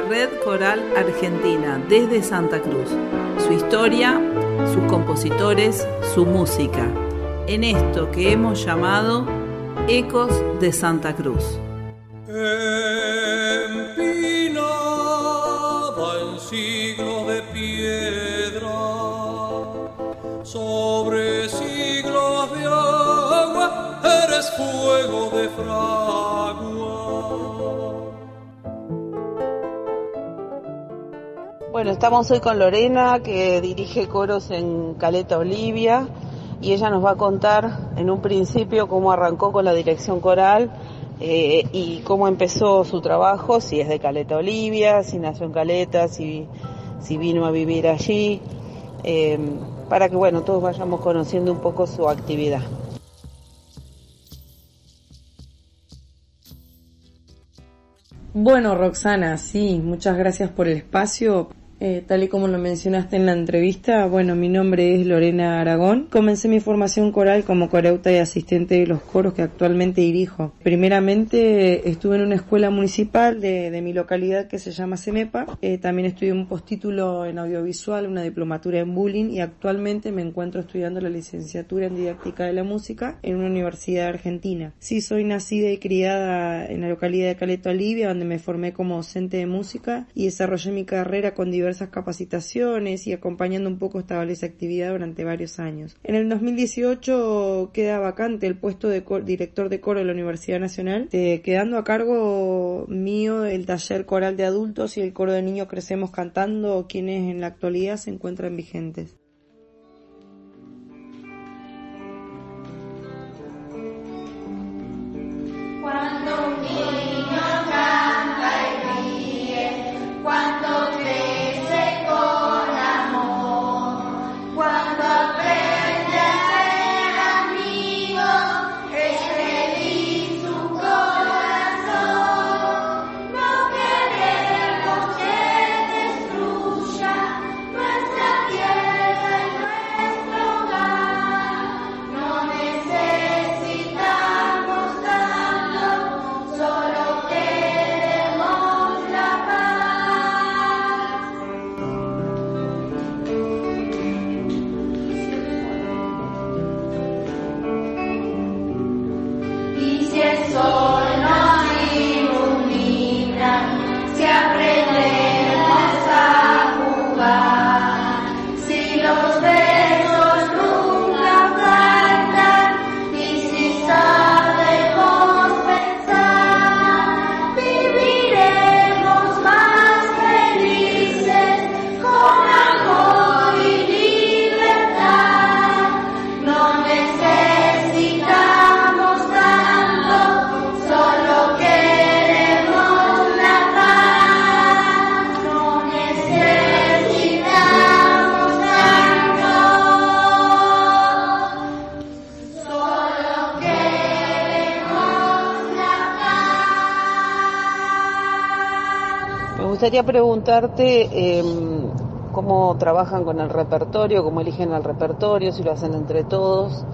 De Red Coral Argentina desde Santa Cruz. Su historia, sus compositores, su música. En esto que hemos llamado Ecos de Santa Cruz. sobre siglos de agua, eres fuego de. Bueno, estamos hoy con Lorena, que dirige coros en Caleta Olivia, y ella nos va a contar en un principio cómo arrancó con la dirección coral eh, y cómo empezó su trabajo, si es de Caleta Olivia, si nació en Caleta, si, si vino a vivir allí. Eh, para que bueno, todos vayamos conociendo un poco su actividad. Bueno, Roxana, sí, muchas gracias por el espacio. Eh, tal y como lo mencionaste en la entrevista, bueno, mi nombre es Lorena Aragón. Comencé mi formación coral como coreuta y asistente de los coros que actualmente dirijo. Primeramente estuve en una escuela municipal de, de mi localidad que se llama CEMEPA. Eh, también estudié un postítulo en audiovisual, una diplomatura en bullying y actualmente me encuentro estudiando la licenciatura en didáctica de la música en una universidad argentina. Sí, soy nacida y criada en la localidad de Caleta Olivia, donde me formé como docente de música y desarrollé mi carrera con diversos capacitaciones y acompañando un poco esta valiosa actividad durante varios años. En el 2018 queda vacante el puesto de director de coro de la Universidad Nacional, quedando a cargo mío el taller coral de adultos y el coro de niños Crecemos Cantando, quienes en la actualidad se encuentran vigentes. Gustaría preguntarte em, cómo trabajan con el repertorio, cómo eligen el repertorio, si lo hacen entre todos,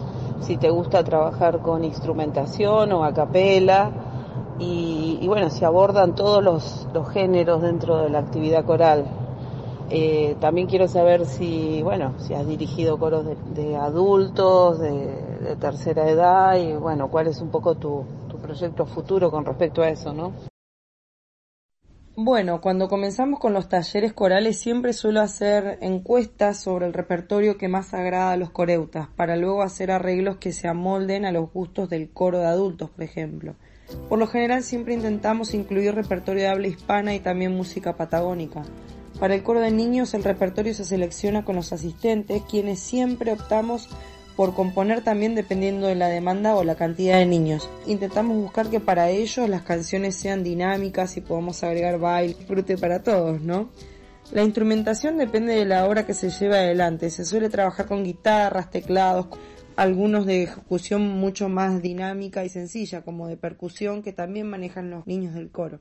si te gusta trabajar con instrumentación o a capela, y, bueno, si abordan todos los, géneros dentro de la actividad coral. Eh, también quiero saber si, bueno, si has dirigido coros de, adultos, de, tercera edad, y bueno, cuál es un poco tu, tu proyecto futuro con respecto a eso, ¿no? Bueno, cuando comenzamos con los talleres corales siempre suelo hacer encuestas sobre el repertorio que más agrada a los coreutas, para luego hacer arreglos que se amolden a los gustos del coro de adultos, por ejemplo. Por lo general siempre intentamos incluir repertorio de habla hispana y también música patagónica. Para el coro de niños el repertorio se selecciona con los asistentes, quienes siempre optamos por componer también dependiendo de la demanda o la cantidad de niños. Intentamos buscar que para ellos las canciones sean dinámicas y podamos agregar baile, disfrute para todos, ¿no? La instrumentación depende de la obra que se lleve adelante. Se suele trabajar con guitarras, teclados, algunos de ejecución mucho más dinámica y sencilla, como de percusión, que también manejan los niños del coro.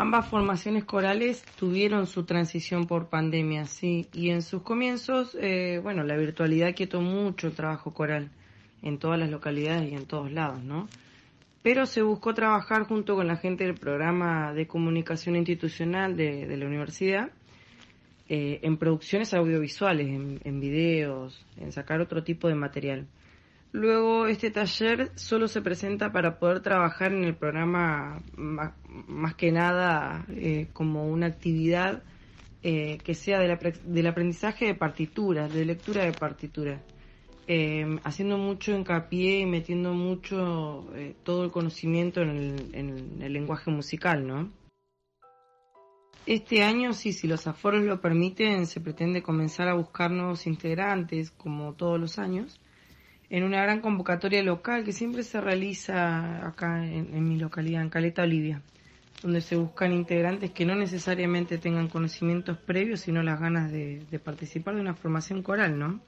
Ambas formaciones corales tuvieron su transición por pandemia, sí, y en sus comienzos, eh, bueno, la virtualidad quietó mucho el trabajo coral en todas las localidades y en todos lados, ¿no? Pero se buscó trabajar junto con la gente del programa de comunicación institucional de, la universidad eh, en producciones audiovisuales, en videos, en sacar otro tipo de material. Luego este taller solo se presenta para poder trabajar en el programa más, que nada eh, como una actividad eh, que sea del aprendizaje de partituras, de lectura de partituras, eh, haciendo mucho hincapié y metiendo mucho todo el conocimiento en el, en el lenguaje musical, ¿no? Este año, sí, si los aforos lo permiten, se pretende comenzar a buscar nuevos integrantes, como todos los años, en una gran convocatoria local que siempre se realiza acá en, mi localidad, en Caleta, Olivia, donde se buscan integrantes que no necesariamente tengan conocimientos previos, sino las ganas de, de participar de una formación coral, ¿no?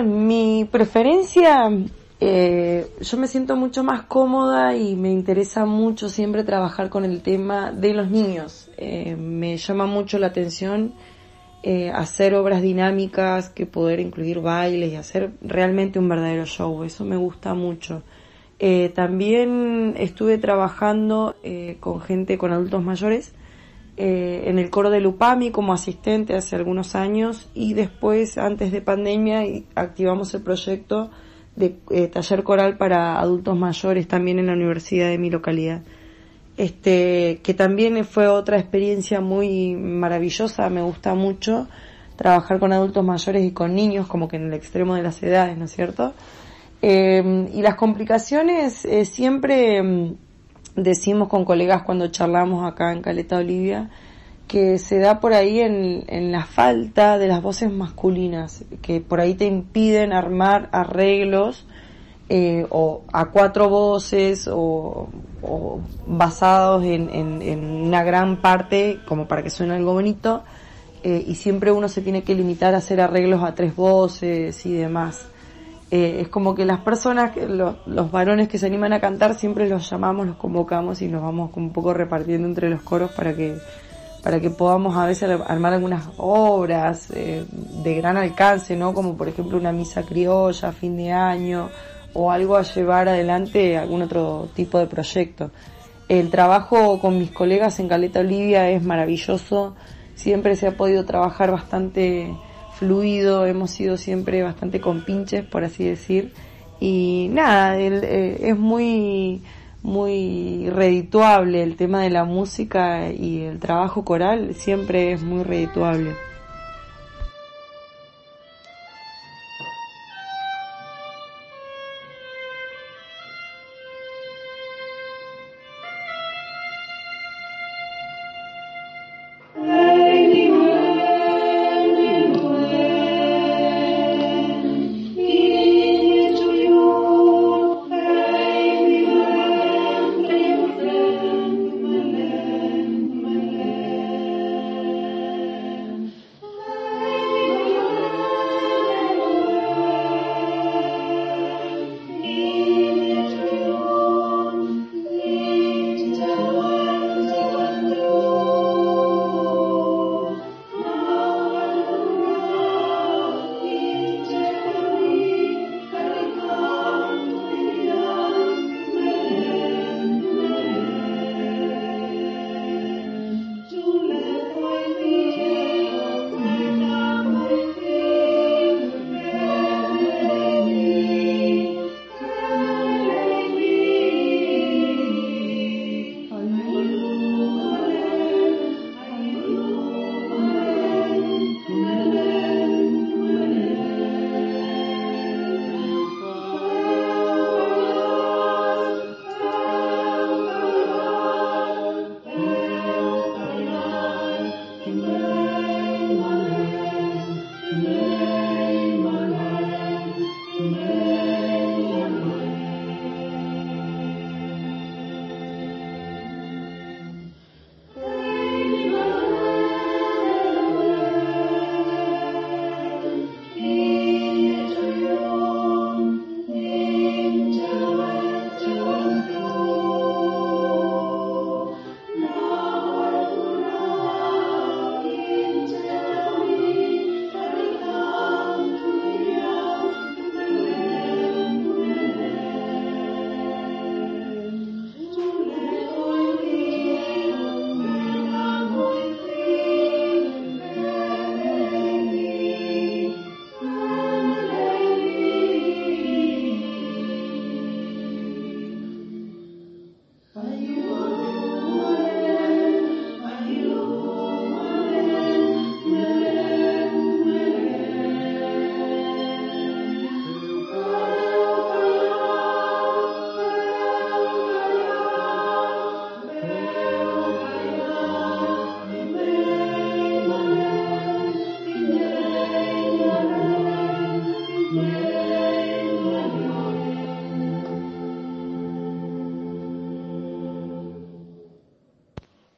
Mi preferencia, eh, yo me siento mucho más cómoda y me interesa mucho siempre trabajar con el tema de los niños. Eh, me llama mucho la atención eh, hacer obras dinámicas, que poder incluir bailes y hacer realmente un verdadero show. Eso me gusta mucho. también estuve trabajando con gente, con adultos mayores, eh, en el coro de Lupami como asistente hace algunos años y después, antes de pandemia, activamos el proyecto de eh, taller coral para adultos mayores también en la universidad de mi localidad. Este, que también fue otra experiencia muy maravillosa, me gusta mucho trabajar con adultos mayores y con niños, como que en el extremo de las edades, ¿no es cierto? Eh, y las complicaciones siempre mm, decimos con colegas cuando charlamos acá en Caleta Olivia, que se da por ahí en, en, la falta de las voces masculinas, que por ahí te impiden armar arreglos eh, o a cuatro voces o, basados en, en, una gran parte como para que suene algo bonito eh, y siempre uno se tiene que limitar a hacer arreglos a tres voces y demás. Eh, es como que las personas, los, los, varones que se animan a cantar, siempre los llamamos, los convocamos y nos vamos un poco repartiendo entre los coros para que, para que podamos a veces armar algunas obras eh, de gran alcance, ¿no? Como por ejemplo una misa criolla fin de año o algo a llevar adelante algún otro tipo de proyecto. El trabajo con mis colegas en Caleta Olivia es maravilloso, siempre se ha podido trabajar bastante fluido, hemos sido siempre bastante compinches, por así decir. Y nada, eh, es muy, muy redituable el tema de la música y el trabajo coral, siempre es muy redituable.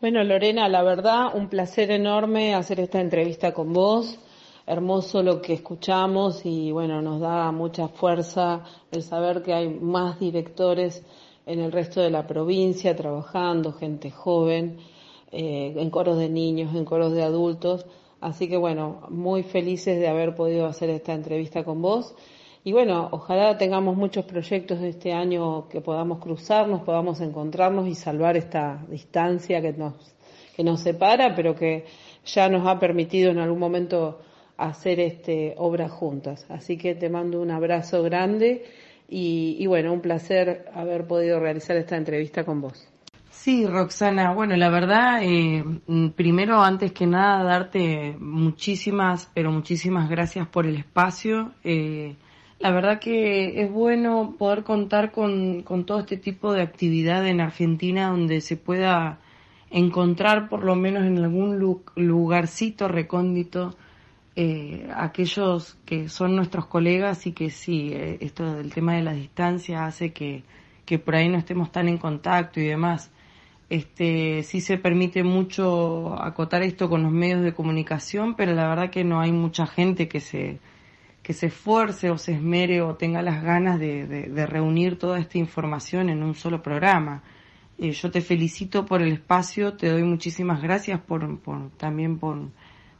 Bueno, Lorena, la verdad, un placer enorme hacer esta entrevista con vos. hermoso lo que escuchamos y bueno, nos da mucha fuerza el saber que hay más directores en el resto de la provincia trabajando, gente joven, eh, en coros de niños, en coros de adultos. Así que bueno, muy felices de haber podido hacer esta entrevista con vos. Y bueno, ojalá tengamos muchos proyectos de este año que podamos cruzarnos, podamos encontrarnos y salvar esta distancia que nos, que nos separa, pero que ya nos ha permitido en algún momento hacer este obras juntas. Así que te mando un abrazo grande y, bueno, un placer haber podido realizar esta entrevista con vos. Sí, Roxana, bueno, la verdad, eh, primero, antes que nada, darte muchísimas, pero muchísimas gracias por el espacio. Eh, la verdad que es bueno poder contar con, con todo este tipo de actividad en Argentina donde se pueda encontrar por lo menos en algún lugarcito recóndito eh, aquellos que son nuestros colegas y que sí, eh, esto del tema de la distancia hace que, que por ahí no estemos tan en contacto y demás. Este, sí se permite mucho acotar esto con los medios de comunicación, pero la verdad que no hay mucha gente que se, que se esfuerce o se esmere o tenga las ganas de, de, reunir toda esta información en un solo programa. Eh, yo te felicito por el espacio, te doy muchísimas gracias por, por también por,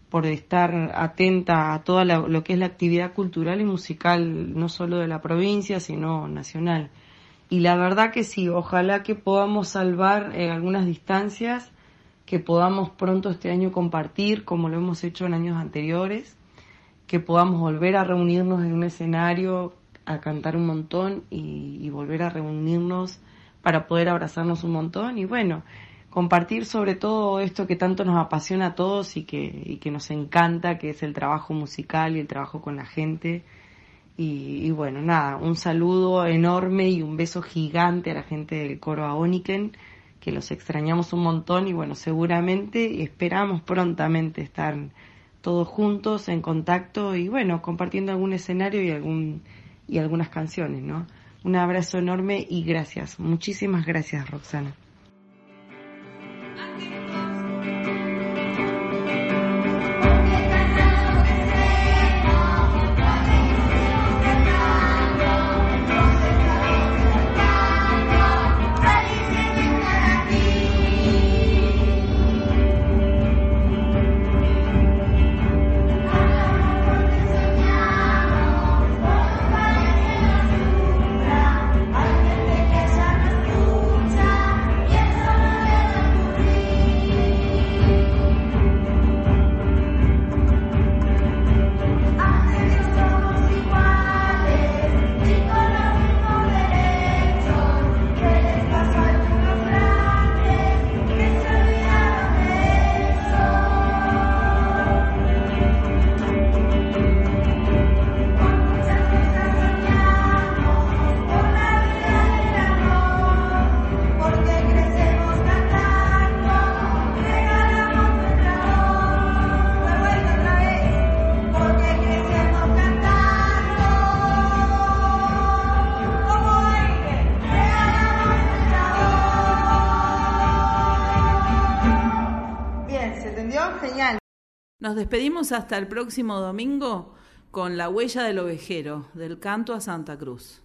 por estar atenta a toda lo que es la actividad cultural y musical, no solo de la provincia, sino nacional. Y la verdad que sí, ojalá que podamos salvar eh, algunas distancias, que podamos pronto este año compartir, como lo hemos hecho en años anteriores, que podamos volver a reunirnos en un escenario, a cantar un montón y, y volver a reunirnos para poder abrazarnos un montón. Y bueno, compartir sobre todo esto que tanto nos apasiona a todos y que, que nos encanta, que es el trabajo musical y el trabajo con la gente. Y, bueno, nada, un saludo enorme y un beso gigante a la gente del coro Aoniken, que los extrañamos un montón y bueno, seguramente esperamos prontamente estar todos juntos en contacto y bueno, compartiendo algún escenario y algún y algunas canciones, ¿no? Un abrazo enorme y gracias, muchísimas gracias, Roxana. Nos despedimos hasta el próximo domingo con La huella del ovejero, del canto a Santa Cruz.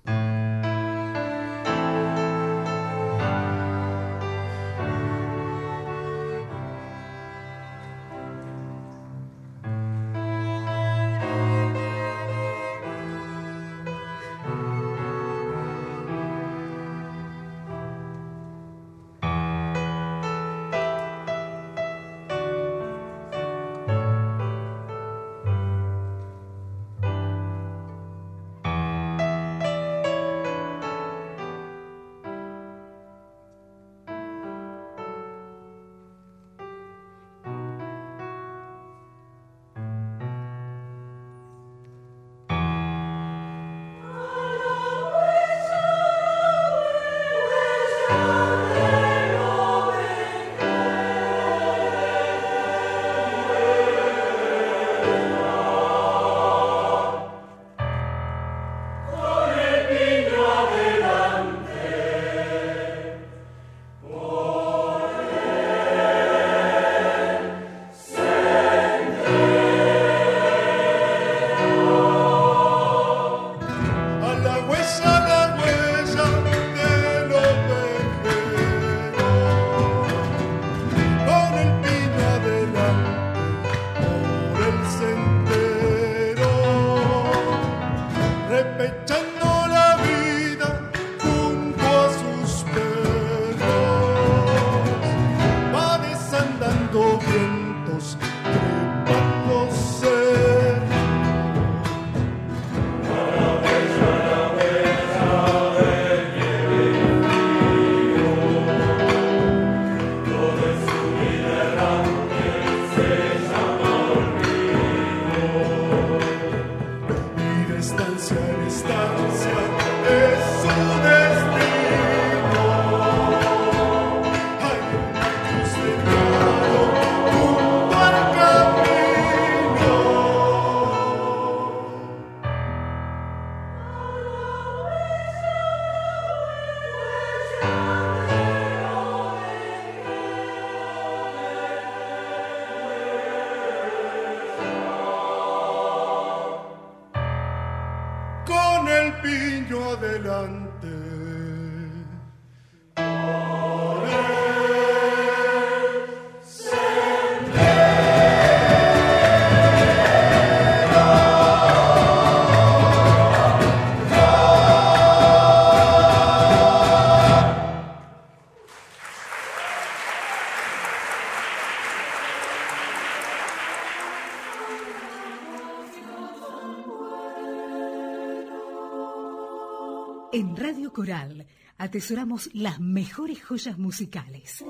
Radio Coral atesoramos las mejores joyas musicales.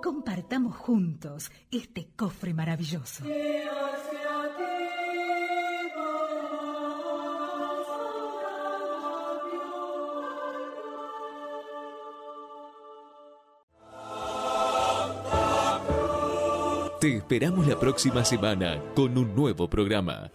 Compartamos juntos este cofre maravilloso. Te esperamos la próxima semana con un nuevo programa.